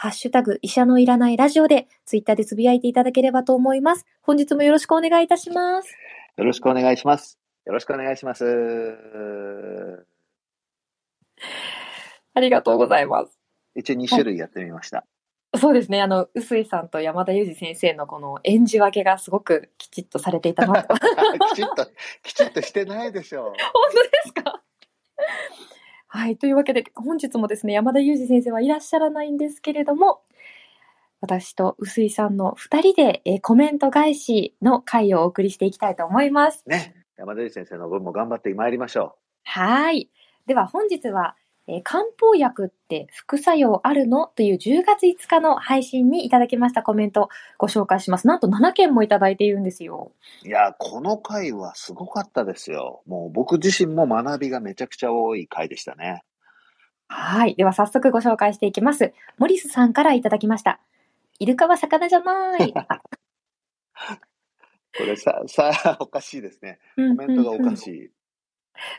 ハッシュタグ、医者のいらないラジオで、ツイッターでつぶやいていただければと思います。本日もよろしくお願いいたします。よろしくお願いします。よろしくお願いします。ありがとうございます。一応2種類やってみました。はい、そうですね。あの、臼井さんと山田裕二先生のこの演じ分けがすごくきちっとされていたなと。きちっと、きちっとしてないでしょう。本当ですか？はい。というわけで、本日もですね、山田裕二先生はいらっしゃらないんですけれども、私と臼井さんの二人で、えー、コメント返しの回をお送りしていきたいと思います。ね。山田裕二先生の分も頑張ってまいりましょう。はい。では本日は、えー、漢方薬って副作用あるの？という10月5日の配信にいただきましたコメントご紹介します。なんと7件もいただいているんですよ。いや、この回はすごかったですよ。もう僕自身も学びがめちゃくちゃ多い回でしたね。はい。では早速ご紹介していきます。モリスさんからいただきました。イルカは魚じゃない。これさ、さあ、おかしいですね。コメントがおかしい。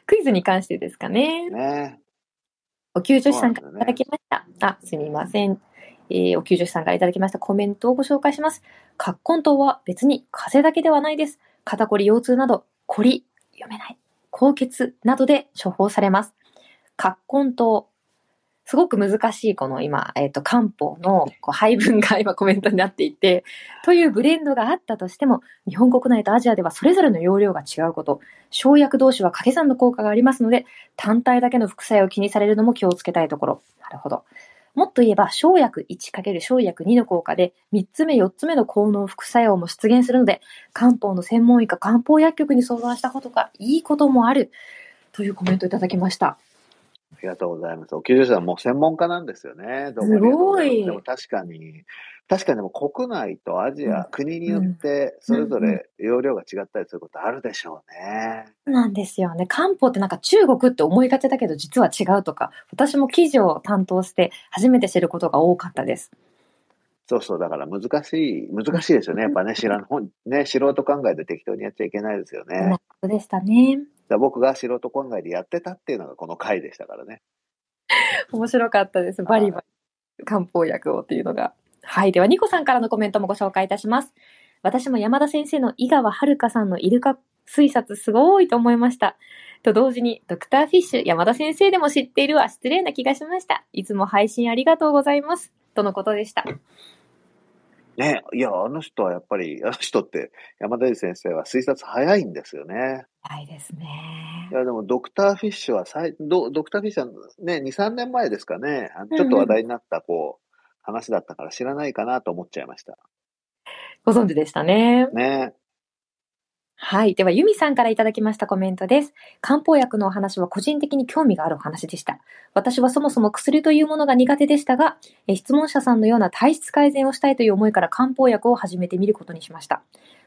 クイズに関してですかね。ねお給助士さんからいただきました。ね、あ、すみません。えー、お給助士さんからいただきましたコメントをご紹介します。葛根湯は別に風邪だけではないです。肩こり、腰痛など、こり、読めない、高血などで処方されます。葛根湯、すごく難しいこの今、えっ、ー、と、漢方のこう配分が 今コメントになっていて、というブレンドがあったとしても、日本国内とアジアではそれぞれの容量が違うこと、生薬同士は掛け算の効果がありますので、単体だけの副作用を気にされるのも気をつけたいところ。なるほど。もっと言えば、生薬 1× 生薬2の効果で、3つ目、4つ目の効能副作用も出現するので、漢方の専門医か漢方薬局に相談したことがいいこともある。というコメントをいただきました。ありがとうございます。お給助さんも専門家なんですよね。どうもすごい。でも確かに、確かにでも国内とアジア、うん、国によってそれぞれ容量が違ったりすることあるでしょうね。そうなんですよね。漢方ってなんか中国って思いがちだけど実は違うとか、私も記事を担当して初めて知ることが多かったです。そうそう、だから難しい、難しいですよね。やっぱね、知らん、ね、素人考えで適当にやっちゃいけないですよね。そうでしたね。僕が素人考えでやってたっていうのがこの回でしたからね。面白かったです。バリバリ漢方薬をっていうのが。はい。では、ニコさんからのコメントもご紹介いたします。私も山田先生の井川遥さんのイルカ推察すごいと思いました。と同時に、ドクターフィッシュ山田先生でも知っているは失礼な気がしました。いつも配信ありがとうございます。とのことでした。ね、いや、あの人はやっぱり、あの人って山田先生は推察早いんですよね。早いですね。いや、でもドクターフィッシュは最、ドドクターフィッシュはね、2、3年前ですかね、ちょっと話題になった、こう、話だったから知らないかなと思っちゃいました。ご存知でしたね。ね。はい。では、ユミさんからいただきましたコメントです。漢方薬のお話は個人的に興味があるお話でした。私はそもそも薬というものが苦手でしたが、質問者さんのような体質改善をしたいという思いから漢方薬を始めてみることにしました。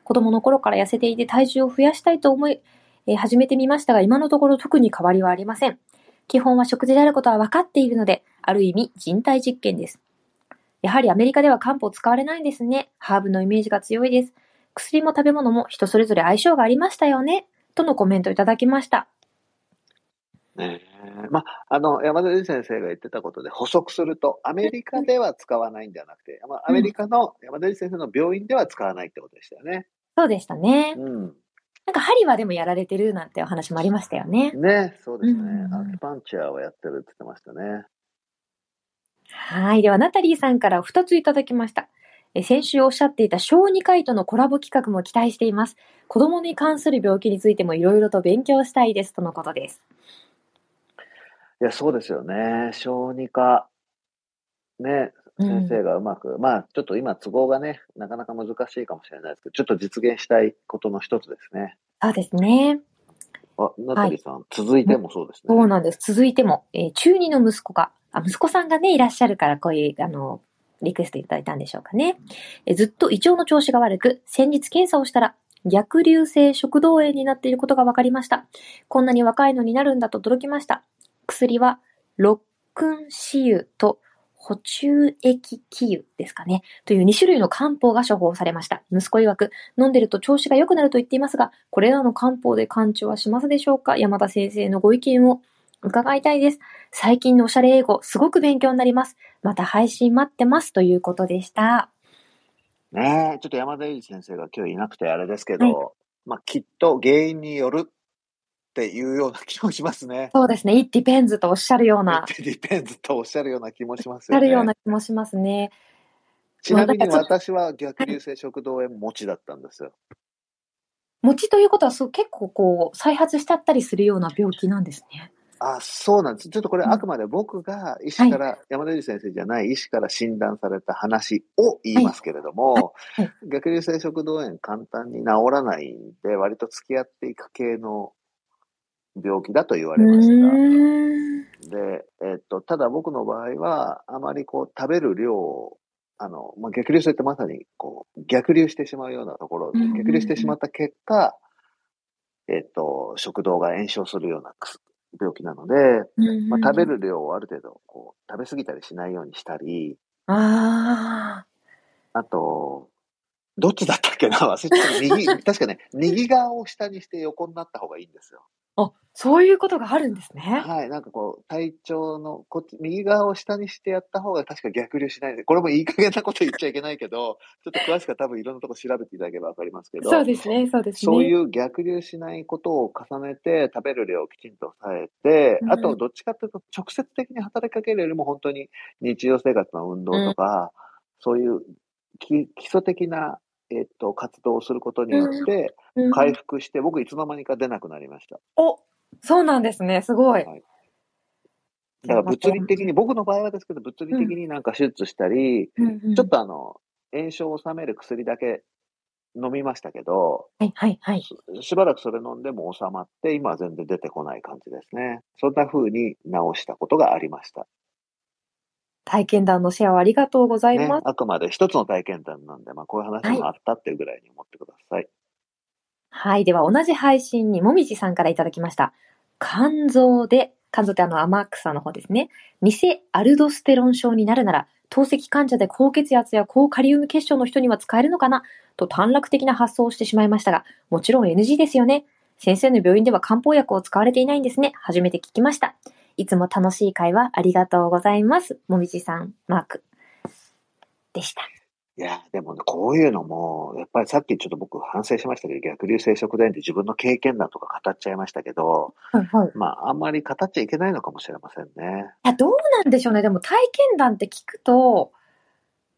子供の頃から痩せていて体重を増やしたいと思い、え始めてみましたが、今のところ特に変わりはありません。基本は食事であることは分かっているので、ある意味人体実験です。やはりアメリカでは漢方使われないんですね。ハーブのイメージが強いです。薬も食べ物も人それぞれ相性がありましたよね。とのコメントいただきました。えー、まあ、あの、山田先生が言ってたことで補足すると、アメリカでは使わないんではなくて、まあ、アメリカの山田先生の病院では使わないってことでしたよね。そうでしたね。うん。なんか針はでもやられてるなんてお話もありましたよね。ね、そうですね。アクパンチャーをやってるって言ってましたね。はい。では、ナタリーさんから2ついただきました。え先週おっしゃっていた小児科医とのコラボ企画も期待しています。子供に関する病気についてもいろいろと勉強したいですとのことです。いや、そうですよね。小児科、ね、先生がうまく、うん、まあ、ちょっと今都合がね、なかなか難しいかもしれないですけど、ちょっと実現したいことの一つですね。そうですね。あ、ナタリさん、はい、続いてもそうですね。そうなんです。続いても、えー、中二の息子が、あ、息子さんがね、いらっしゃるから、こういう、あの、リクエストいただいたんでしょうかね。えずっと胃腸の調子が悪く、先日検査をしたら、逆流性食道炎になっていることが分かりました。こんなに若いのになるんだと驚きました。薬は、ロックンシ油と補充液気油ですかね。という2種類の漢方が処方されました。息子曰く、飲んでると調子が良くなると言っていますが、これらの漢方で完治はしますでしょうか？山田先生のご意見を伺いたいです。最近のおしゃれ英語、すごく勉強になります。また配信待ってます。ということでした。ねえ、ちょっと山田裕二先生が今日いなくてあれですけど、まあきっと原因によるっていうような気もしますね。そうですね。it depends とおっしゃるような、ディペンズとおっしゃるような気もしますおっしゃるようよね。な気もしますね。ちなみに私は逆流性食道炎持ちだったんですよ。餅ということはそう結構こう再発しちゃったりするような病気なんですね。あ、そうなんです。ちょっとこれうん。あくまで僕が医師から、山田裕二先生じゃない医師から診断された話を言いますけれども、はい。は逆流性食道炎簡単に治らないんで、割と付き合っていく系の病気だと言わうれました。で、えっと、ただ僕の場合は、あまりこう食べる量を、あの、まあ、逆流性ってまさにこう逆流してしまうようなところ逆流してしまった結果、えっと、食道が炎症するような病気なので、まあ、食べる量をある程度こう食べ過ぎたりしないようにしたり、ああと、どっちだったっけな忘れちゃった。右、確かね、右側を下にして横になった方がいいんですよ。あ。あ、そういうことがあるんですね。はい、なんかこう、体調の、こっち、右側を下にしてやった方が確か逆流しないで、これもいい加減なこと言っちゃいけないけど、ちょっと詳しくは多分いろんなとこ調べていただければわかりますけど、そうですね、そうですね。そういう逆流しないことを重ねて、食べる量をきちんと抑えて、うんあと、どっちかというと、直接的に働きかけるよりも、本当に日常生活の運動とか、そういうき基礎的な、えっと、活動をすることによって、うん回復して、僕いつの間にか出なくなりました。お、そうなんですね。すごい。はいだから物理的に、僕の場合はですけど、物理的になんか手術したり、うんうんちょっとあの、炎症を治める薬だけ飲みましたけど、はい、はい、はい。ししばらくそれ飲んでも収まって、今は全然出てこない感じですね。そんな風に治したことがありました。体験談のシェアをありがとうございねます。、あくまで一つの体験談なんで、まあこういう話もあったっていうぐらいに思ってください。はい。では、同じ配信にもみじさんからいただきました。肝臓で、肝臓ってあの天草の方ですね。偽アルドステロン症になるなら、透析患者で高血圧や高カリウム血症の人には使えるのかな？と短絡的な発想をしてしまいましたが、もちろん NG ですよね。先生の病院では漢方薬を使われていないんですね。初めて聞きました。いつも楽しい会話ありがとうございます。もみじさん、マーク。でした。いや、でもね、こういうのも、やっぱりさっきちょっと僕反省しましたけど、逆流性食道炎って自分の経験談とか語っちゃいましたけど、はいはい。まあ、あんまり語っちゃいけないのかもしれませんね。いや、どうなんでしょうね。でも体験談って聞くと、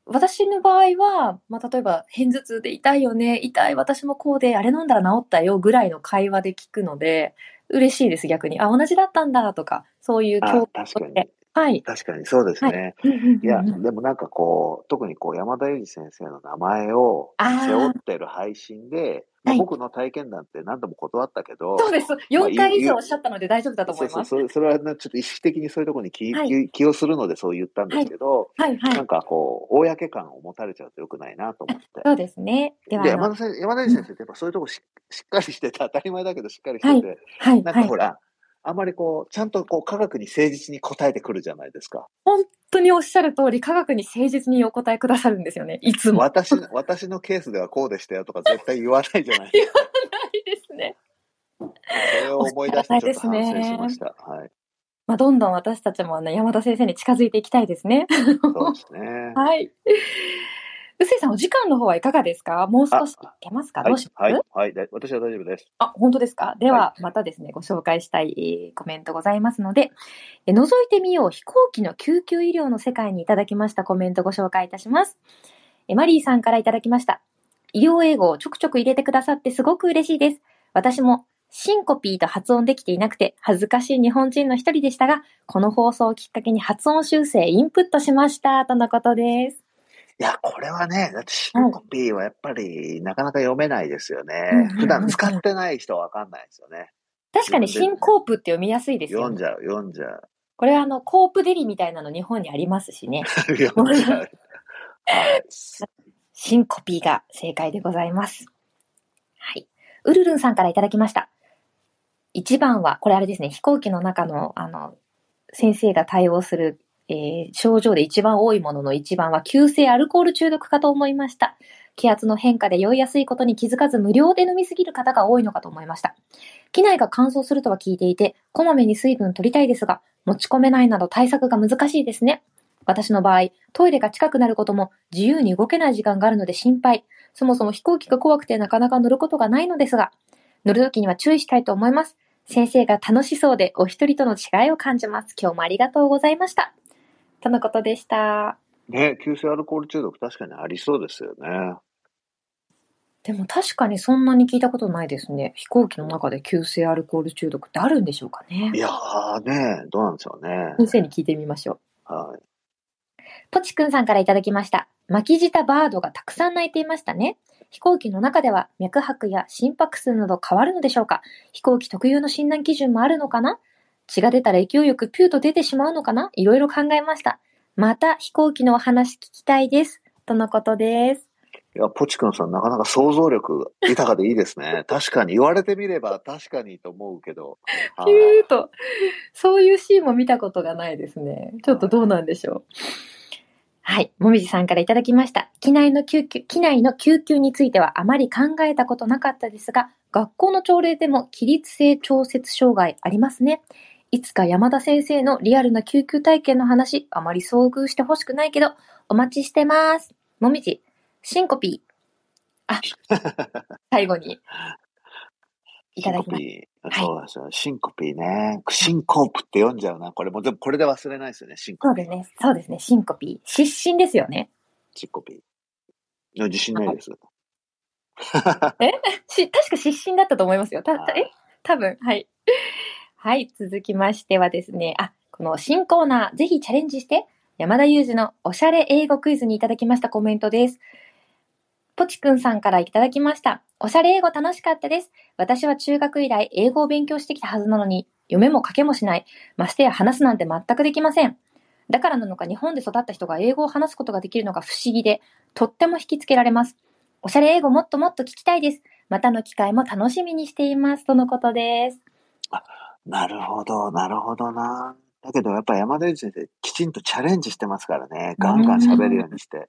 私の場合は、まあ、例えば、片頭痛で痛いよね、痛い、私もこうで、あれ飲んだら治ったよ、ぐらいの会話で聞くので、嬉しいです、逆に。あ、同じだったんだ、とか、そういうあ共確かに。はい。確かにそうですね。いや、でもなんかこう、特にこう、山田裕二先生の名前を背負ってる配信で、まあはい僕の体験談って何度も断ったけど、そうです。まあ4回以上おっしゃったので大丈夫だと思そうそう、います。それそれはね、ちょっと意識的にそういうところに気,、はい気気をするのでそう言ったんですけど、はい、はいなん。かこう、公感を持たれちゃうと良くないなと思って。そうですね。では、山田先生、山田先生ってやっぱそういうとこししっかりしてて、当たり前だけどしっかりしてて、はい、はいなんかほ。ら、あんまりこう、ちゃんとこう、科学に誠実に答えてくるじゃないですか。本当におっしゃる通り、科学に誠実にお答えくださるんですよね。いつも。な私、私のケースではこうでしたよとか絶対言わないじゃないですか。いですね。それを思い出してちょっと反省しました。はい。まあ、どんどん私たちもあの山田先生に近づいていきたいですね。そうですね。はい。うせいさん、お時間の方はいかがですか？もう少しいけますか？はいどうし、ます、はい、はい、で私は大丈夫です。あ、本当ですか？では、またですね、ご紹介したい、えーコメントございますので、え覗いてみよう飛行機の救急医療の世界にいただきましたコメントご紹介いたします。えマリーさんからいただきました。医療英語をちょくちょく入れてくださってすごく嬉しいです。私もシンコピーと発音できていなくて恥ずかしい日本人の一人でしたが、この放送をきっかけに発音修正インプットしました、とのことです。いや、これはね、だってシンコピーはやっぱりなかなか読めないですようんねうんうん。普段使ってない人はわかんないですよね。確かにシンコープって読みやすいですよね。読んじゃう、読んじゃう。これはあの、コープデリみたいなの日本にありますしね。読んじゃう。はい。シンコピーが正解でございます。はい。ウルルンさんからいただきました。1番は、これあれですね、飛行機の中の、あの、先生が対応する、えー症状で一番多いものの1番は、急性アルコール中毒かと思いました。気圧の変化で酔いやすいことに気づかず無料で飲みすぎる方が多いのかと思いました。機内が乾燥するとは聞いていて、こまめに水分取りたいですが、持ち込めないなど対策が難しいですね。私の場合、トイレが近くなることも自由に動けない時間があるので心配。そもそも飛行機が怖くてなかなか乗ることがないのですが、乗るときには注意したいと思います。先生が楽しそうでお一人との違いを感じます。今日もありがとうございました。とのことでした。ね、急性アルコール中毒確かにありそうですよね。でも確かにそんなに聞いたことないですね。飛行機の中で急性アルコール中毒ってあるんでしょうかねい。やーね、どうなんでしょうね。先生に聞いてみましょう。はい。ポチくんさんからいただきました。巻き舌バードがたくさん鳴いていましたね。飛行機の中では脈拍や心拍数など変わるのでしょうか飛行機特有の診断基準もあるのかな血が出たら勢いよくピューと出てしまうのかな？いろいろ考えました。また飛行機のお話聞きたいです。とのことです。いや、ポチ君さん、なかなか想像力豊かでいいですね。確かに、言われてみれば確かにと思うけど。はいピューと。そういうシーンも見たことがないですね。ちょっとどうなんでしょう。はい。もみじさんからいただきました。機内の救急、機内の救急についてはあまり考えたことなかったですが、学校の朝礼でも起立性調節障害ありますね。いつか山田先生のリアルな救急体験の話、あまり遭遇してほしくないけど、お待ちしてます。もみじ、シンコピー。あ、最後に、いただきました。シンコピー。はいそうですよ。シンコピーね。シンコープって読んじゃうな。これも、でもこれで忘れないですよね。シンコピー。そうですね。そうですね。シンコピー。失神ですよね。シンコピー。いや自信ないです。し、確か失神だったと思いますよ。た、たえ？多分、はい。はい、続きましてはですね、あ、この新コーナー、ぜひチャレンジして、山田裕二のおしゃれ英語クイズにいただきましたコメントです。ポチくんさんからいただきました。おしゃれ英語楽しかったです。私は中学以来英語を勉強してきたはずなのに、読めも書けもしない。ましてや話すなんて全くできません。だからなのか日本で育った人が英語を話すことができるのが不思議で、とっても引きつけられます。おしゃれ英語もっともっと聞きたいです。またの機会も楽しみにしています。とのことです。なるほど、なるほどな。だけどやっぱ山田裕二先生、きちんとチャレンジしてますからね。ガンガン喋るようにして。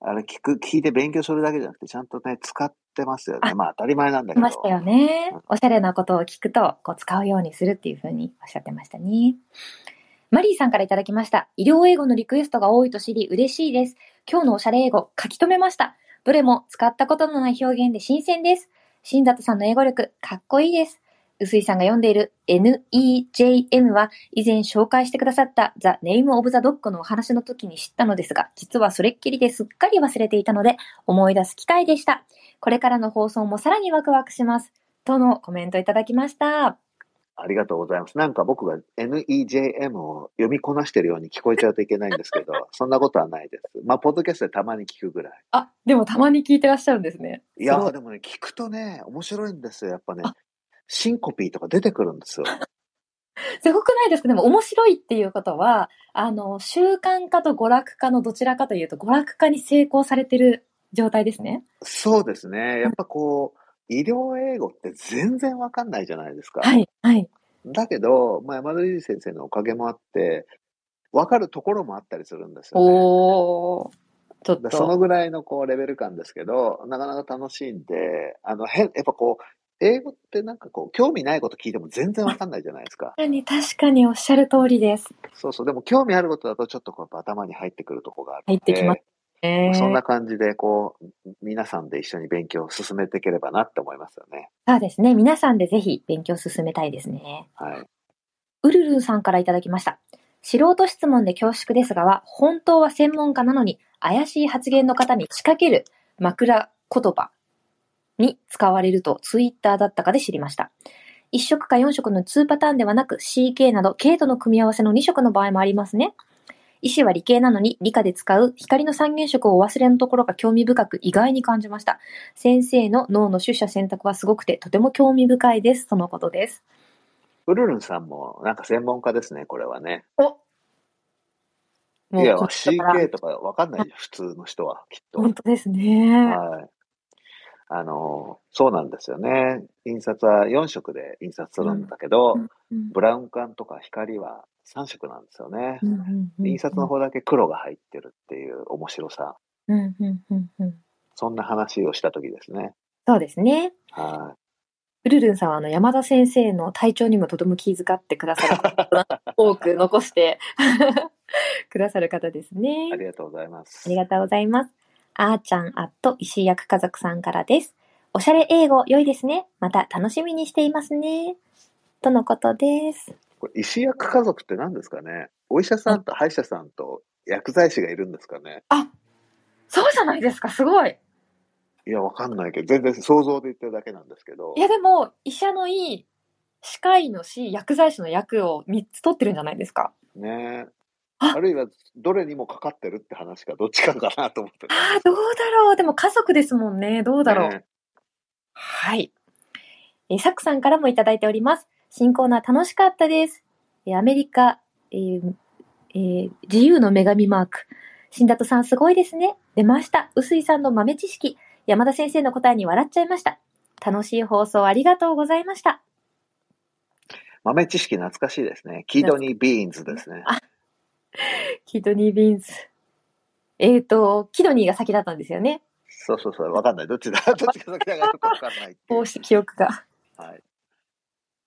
あれ聞く、聞いて勉強するだけじゃなくて、ちゃんとね、使ってますよね。あまあ当たり前なんだけど。いましたよね。おしゃれなことを聞くと、こう使うようにするっていうふうにおっしゃってましたね。マリーさんからいただきました。医療英語のリクエストが多いと知り嬉しいです。今日のおしゃれ英語書き留めました。どれも使ったことのない表現で新鮮です。新里さんの英語力、かっこいいです。臼井さんが読んでいる NEJM は以前紹介してくださった The Name of the Dog のお話の時に知ったのですが、実はそれっきりですっかり忘れていたので思い出す機会でした。これからの放送もさらにワクワクします。とのコメントいただきました。ありがとうございます。なんか僕が NEJM を読みこなしてるように聞こえちゃうといけないんですけど、そんなことはないです。まあ、ポッドキャストでたまに聞くぐらい。あ、でもたまに聞いてらっしゃるんですね。いやでもね、聞くとね、面白いんですよ。やっぱねあ、シンコピーとか出てくるんですよ。すごくないですか？でも面白いっていうことは、あの、習慣化と娯楽化のどちらかというと、娯楽化に成功されてる状態ですね。そうですね。やっぱこう、医療英語って全然わかんないじゃないですか。はい、はい。だけど、まあ、山田裕二先生のおかげもあって、わかるところもあったりするんですよね。おー。ちょっだそのと。ぐらいのこうレベル感ですけど、なかなか楽しいんで、あの、変、やっぱこう、英語ってなんかこう、興味ないこと聞いても全然わかんないじゃないですか。確かに、確かにおっしゃる通りです。そうそう。でも興味あることだとちょっとこう頭に入ってくるとこがある入ってきますね。そんな感じでこう、皆さんで一緒に勉強を進めていければなって思いますよね。そうですね。皆さんでぜひ勉強進めたいですね。はい。ウルルンさんからいただきました。素人質問で恐縮ですがは、本当は専門家なのに、怪しい発言の方に仕掛ける枕言葉に使われるとツイッターだったかで知りました。1色か4色の2パターンではなく CK など軽度の組み合わせの2色の場合もありますね。医師は理系なのに理科で使う光の三原色をお忘れのところが興味深く意外に感じました。先生の脳の取捨選択はすごくてとても興味深いです。とのことです。ウルルンさんもなんか専門家ですね、これはね。おもいや、CK とかわかんないじゃん、普通の人は、きっと。本当ですね。はい。あの、そうなんですよね。印刷は4色で印刷するんだけど、うんブラウン管とか光は3色なんですよね。うんうんうん印刷の方だけ黒が入ってるっていう面白さ。うんうんうんうんそんな話をした時ですね。そうですね。はウルルンさんはあの山田先生の体調にもとても気遣ってくださる方多く残してくださる方ですねい。あ。りがとうございます。ありがとうございます。あーちゃんアット石井役家族さんからです。おしゃれ英語良いですね。また楽しみにしていますね。とのことです。これ医師薬家族って何ですかねお医者さんと歯医者さんと薬剤師がいるんですかねあ、そうじゃないですか。すごい。いや、わかんないけど、全然想像で言ってるだけなんですけどい。やでも、医者の医、歯科医の師、薬剤師の薬を3つ取ってるんじゃないですか。ねああるいは、どれにもかかってるって話か、どっちかかなと思って。ああ、どうだろう。でも家族ですもんね。どうだろう。ねはい。えーサックさんからもいただいております。新コーナー楽しかったです。えーアメリカ、えーえー自由の女神マーク。新里さんすごいですね。出ました。臼井さんの豆知識。山田先生の答えに笑っちゃいました。楽しい放送ありがとうございました。豆知識懐かしいですね。キードニービーンズですね。キドニービーンズ。えっ、と、キドニーが先だったんですよね。そうそうそう、わかんない。どっちだ？どっちが先だかわかんないこ うして記憶が。はい。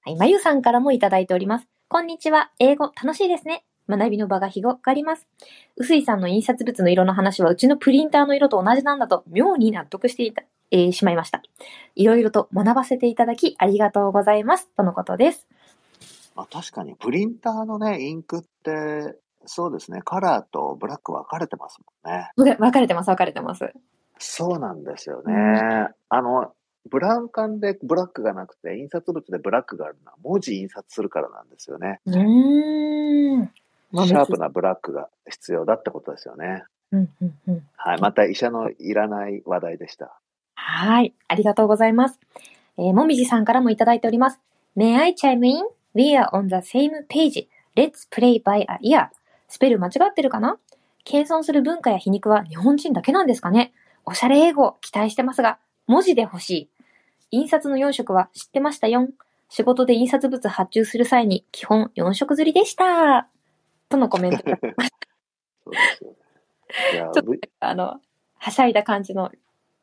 はい、まゆさんからもいただいております。こんにちは。英語楽しいですね。学びの場が広がります。臼井さんの印刷物の色の話はうちのプリンターの色と同じなんだと妙に納得していた、えーしまいました。いろいろと学ばせていただきありがとうございます。とのことです。まあ、確かに、プリンターのね、インクって、そうですね、カラーとブラック分かれてますもんね。わ分かれてます、分かれてます。そうなんですよね。うんあの、ブラウン管でブラックがなくて、印刷物でブラックがあるのは、文字印刷するからなんですよね。うーん。シャープなブラックが必要だってことですよね。うんうんうん。はい。また医者のいらない話題でした。はい。ありがとうございます。えーもみじさんからもいただいております。May I chime in? We are on the same page. Let's play by a ear. スペル間違ってるかな？謙遜する文化や皮肉は日本人だけなんですかね？おしゃれ英語期待してますが、文字で欲しい。印刷の4色は知ってましたよ。仕事で印刷物発注する際に基本4色刷りでした。とのコメント。そうですよね。いや ちょっ、とあの、はしゃいだ感じの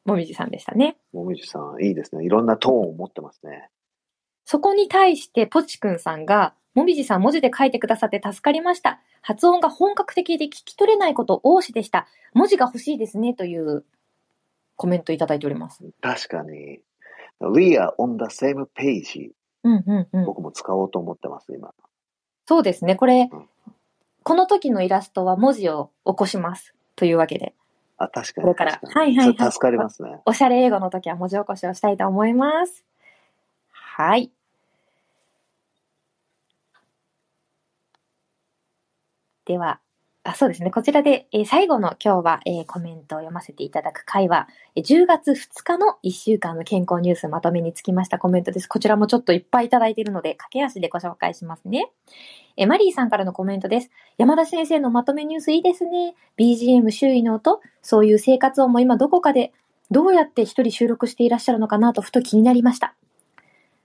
もみじさんでしたね。もみじさん、いいですね。いろんなトーンを持ってますね。そこに対して、ポチくんさんが、もみじさん文字で書いてくださって助かりました。発音が本格的で聞き取れないこと多しでした。文字が欲しいですね、というコメントいただいております。確かに。We are on the same page. うんうんうん。僕も使おうと思ってます、今。そうですね。これうん、この時のイラストは文字を起こします。というわけで、あ、確かに。これからはいはいはい助かりますね。おしゃれ英語の時は文字起こしをしたいと思います。はい。では、あそうですね。こちらで、えー最後の今日は、えーコメントを読ませていただく回は、えー10月2日の1週間の健康ニュースまとめにつきましたコメントです。こちらもちょっといっぱいいただいているので、駆け足でご紹介しますね。えーマリーさんからのコメントです。山田先生のまとめニュースいいですね。BGM 周囲の音、そういう生活音も今どこかでどうやって一人収録していらっしゃるのかなとふと気になりました。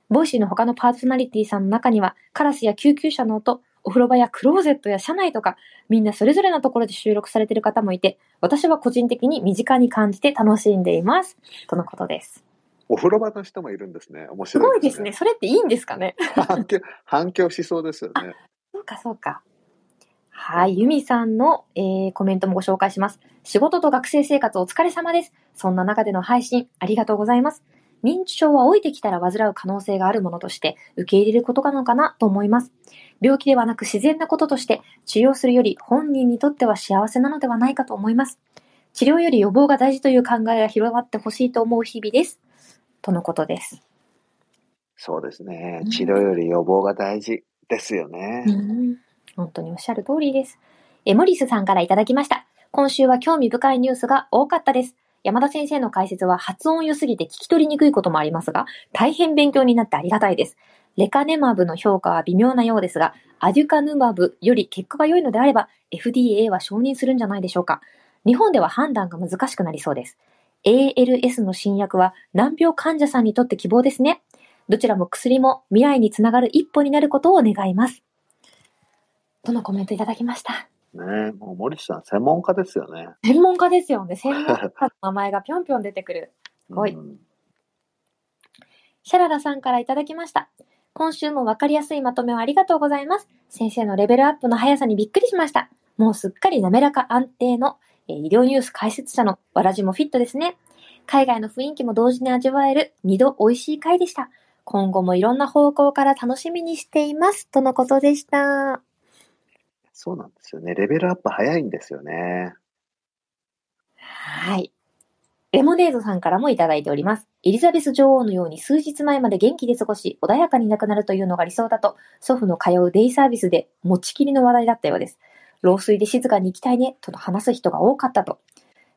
Voicy の他のパーソナリティさんの中には、カラスや救急車の音、お風呂場やクローゼットや車内とか、みんなそれぞれのところで収録されている方もいて、私は個人的に身近に感じて楽しんでいます。とのことです。お風呂場の人もいるんですね。面白いごいですね。。それっていいんですかね？反響、反響しそうですよね。そうか、そうか。はい。ユミさんの、えーコメントもご紹介します。仕事と学生生活お疲れ様です。そんな中での配信、ありがとうございます。認知症は老いてきたら患う可能性があるものとして受け入れることなのかなと思います。病気ではなく自然なこととして治療するより本人にとっては幸せなのではないかと思います。治療より予防が大事という考えが広がってほしいと思う日々です。とのことです。そうですねう。ん治療より予防が大事ですよね。うん本当におっしゃる通りです。え、モリスさんからいただきました。今週は興味深いニュースが多かったです。山田先生の解説は発音良すぎて聞き取りにくいこともありますが、大変勉強になってありがたいです。レカネマブの評価は微妙なようですが、アデュカヌマブより結果が良いのであれば、FDA は承認するんじゃないでしょうか。日本では判断が難しくなりそうです。ALS の新薬は難病患者さんにとって希望ですね。どちらも薬も未来につながる一歩になることを願います。とのコメントいただきました？ねもう森さん、専門家ですよね。専門家ですよね。専門家の名前がぴょんぴょん出てくる。すごい。うん、シャララさんからいただきました。今週もわかりやすいまとめをありがとうございます。先生のレベルアップの速さにびっくりしました。もうすっかり滑らか安定の、え医療ニュース解説者のわらじもフィットですね。海外の雰囲気も同時に味わえる二度美味しい回でした。今後もいろんな方向から楽しみにしています。とのことでした。そうなんですよね。レベルアップ早いんですよね。はい。レモネードさんからもいただいております。エリザベス女王のように数日前まで元気で過ごし、穏やかに亡くなるというのが理想だと、祖父の通うデイサービスで持ちきりの話題だったようです。老衰で静かに行きたいね、と話す人が多かったと。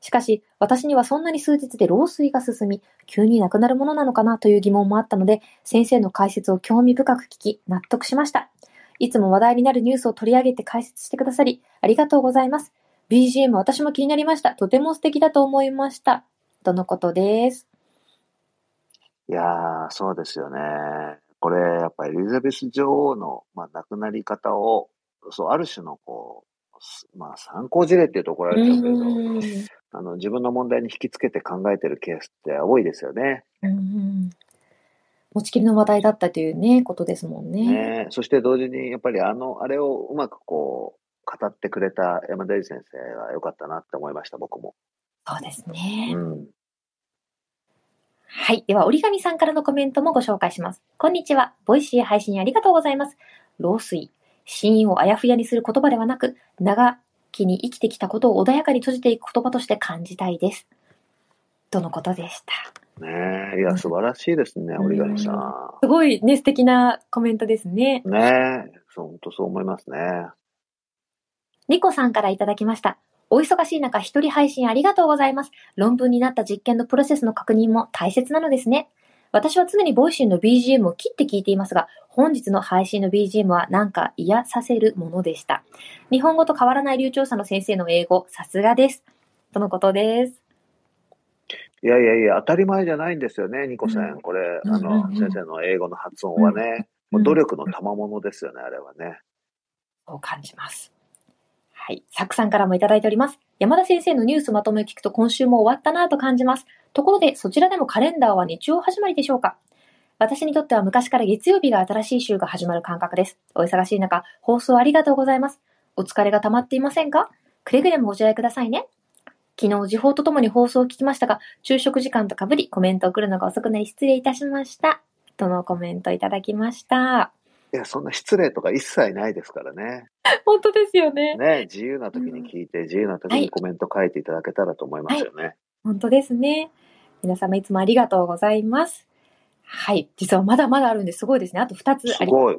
しかし、私にはそんなに数日で老衰が進み、急に亡くなるものなのかなという疑問もあったので、先生の解説を興味深く聞き、納得しました。いつも話題になるニュースを取り上げて解説してくださり、ありがとうございます。BGM 私も気になりました。とても素敵だと思いました。とのことです。いやー、そうですよね。これ、やっぱりエリザベス女王の、まあ、亡くなり方を、そう、ある種のこう、まあ、参考事例っていうと怒られちゃうけど、あの、自分の問題に引きつけて考えてるケースって多いですよね。うん持ちきりの話題だったというね、ことですもんね。ねそして同時に、やっぱりあの、あれをうまくこう、語ってくれた山田先生が良かったなって思いました、僕も。そうですね。うん。はい。では、折り紙さんからのコメントもご紹介します。こんにちは。 Voicy 配信ありがとうございます。老衰。死因をあやふやにする言葉ではなく、長きに生きてきたことを穏やかに閉じていく言葉として感じたいです。とのことでした。ねえ、いや、素晴らしいですね、折り紙さん。すごいね、素敵なコメントですね。ねえ、そう、本当そう思いますね。ニコさんからいただきました。お忙しい中、一人配信ありがとうございます。論文になった実験のプロセスの確認も大切なのですね。私は常に Voicy の BGM を切って聞いていますが、本日の配信の BGM はなんか癒させるものでした。日本語と変わらない流暢さの先生の英語、さすがです。とのことです。いやいやいや、当たり前じゃないんですよね、ニコさん。うん、これ、あの、先生の英語の発音はね、もう努力の賜物ですよね、あれはね。そう感じます。はい。サクさんからもいただいております。山田先生のニュースまとめを聞くと今週も終わったなと感じます。ところで、そちらでもカレンダーは日曜始まりでしょうか？私にとっては昔から月曜日が新しい週が始まる感覚です。お忙しい中、放送ありがとうございます。お疲れが溜まっていませんか？くれぐれもご自愛くださいね。昨日、時報とともに放送を聞きましたが、昼食時間とかぶり、コメントを送るのが遅くなり失礼いたしました。とのコメントいただきました。いや、そんな失礼とか一切ないですからね。本当ですよね。ね、自由な時に聞いて、うん、自由な時にコメント書いていただけたらと思いますよね。はい、本当ですね。皆様いつもありがとうございます。はい。実はまだまだあるんですごいですね。あと2つあります。すごい。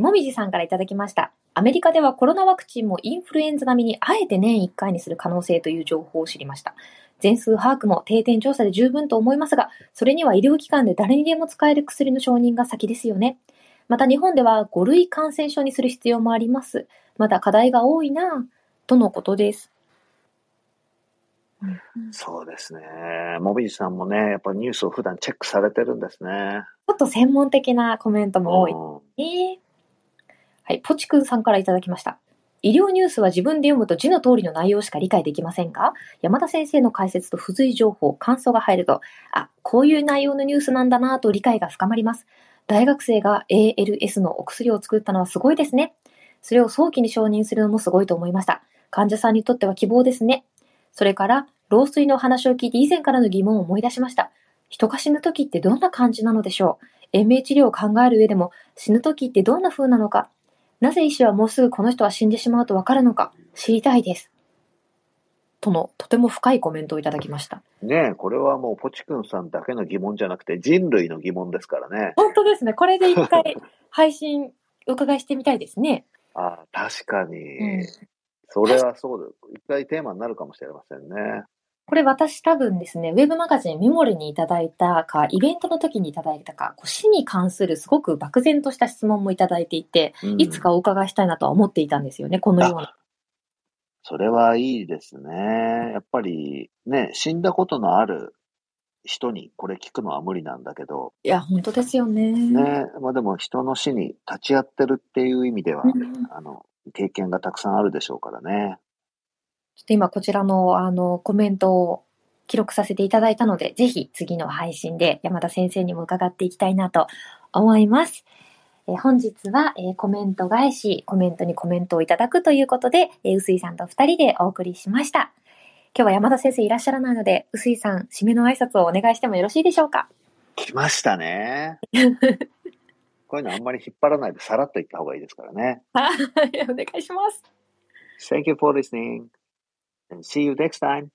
もみじさんからいただきました。アメリカではコロナワクチンもインフルエンザ並みにあえて年1回にする可能性という情報を知りました。全数把握も定点調査で十分と思いますが、それには医療機関で誰にでも使える薬の承認が先ですよね。また日本では5類感染症にする必要もあります。まだ課題が多いなとのことです。そうですね。もびじさんもね、やっぱニュースを普段チェックされてるんですね。ちょっと専門的なコメントも多い。えー、はい、ポチくんさんからいただきました。医療ニュースは自分で読むと字の通りの内容しか理解できませんが、山田先生の解説と付随情報、感想が入ると、あ、こういう内容のニュースなんだなと理解が深まります。大学生が ALS のお薬を作ったのはすごいですね。それを早期に承認するのもすごいと思いました。患者さんにとっては希望ですね。それから、老衰の話を聞いて以前からの疑問を思い出しました。人が死ぬ時ってどんな感じなのでしょう？延命治療を考える上でも死ぬ時ってどんな風なのか？なぜ医師はもうすぐこの人は死んでしまうとわかるのか？知りたいです。とのとても深いコメントをいただきました。ねえ、これはもうポチ君さんだけの疑問じゃなくて人類の疑問ですからね。本当ですね。これで一回 配信お伺いしてみたいですね。ああ、確かに、うん。それはそうです。一回テーマになるかもしれませんね。これ私多分ですね、ウェブマガジンメモリにいただいたか、イベントの時にいただいたか、こう死に関するすごく漠然とした質問もいただいていて、うんいつかお伺いしたいなとは思っていたんですよね、このような。それはいいですね。やっぱりね、死んだことのある人にこれ聞くのは無理なんだけど、いや、本当ですよね。ね、まあでも人の死に立ち会ってるっていう意味では、うんあの、経験がたくさんあるでしょうからね。ちょっと今こちらのあのコメントを記録させていただいたので、ぜひ次の配信で山田先生にも伺っていきたいなと思います。えー本日は、えーコメント返し、コメントにコメントをいただくということで、えー、臼井さんと二人でお送りしました。今日は山田先生いらっしゃらないので、臼井さん、締めの挨拶をお願いしてもよろしいでしょうか？来ましたね。こういうのあんまり引っ張らないでさらっと言った方がいいですからね。はい、お願いします。Thank you for listening and see you next time.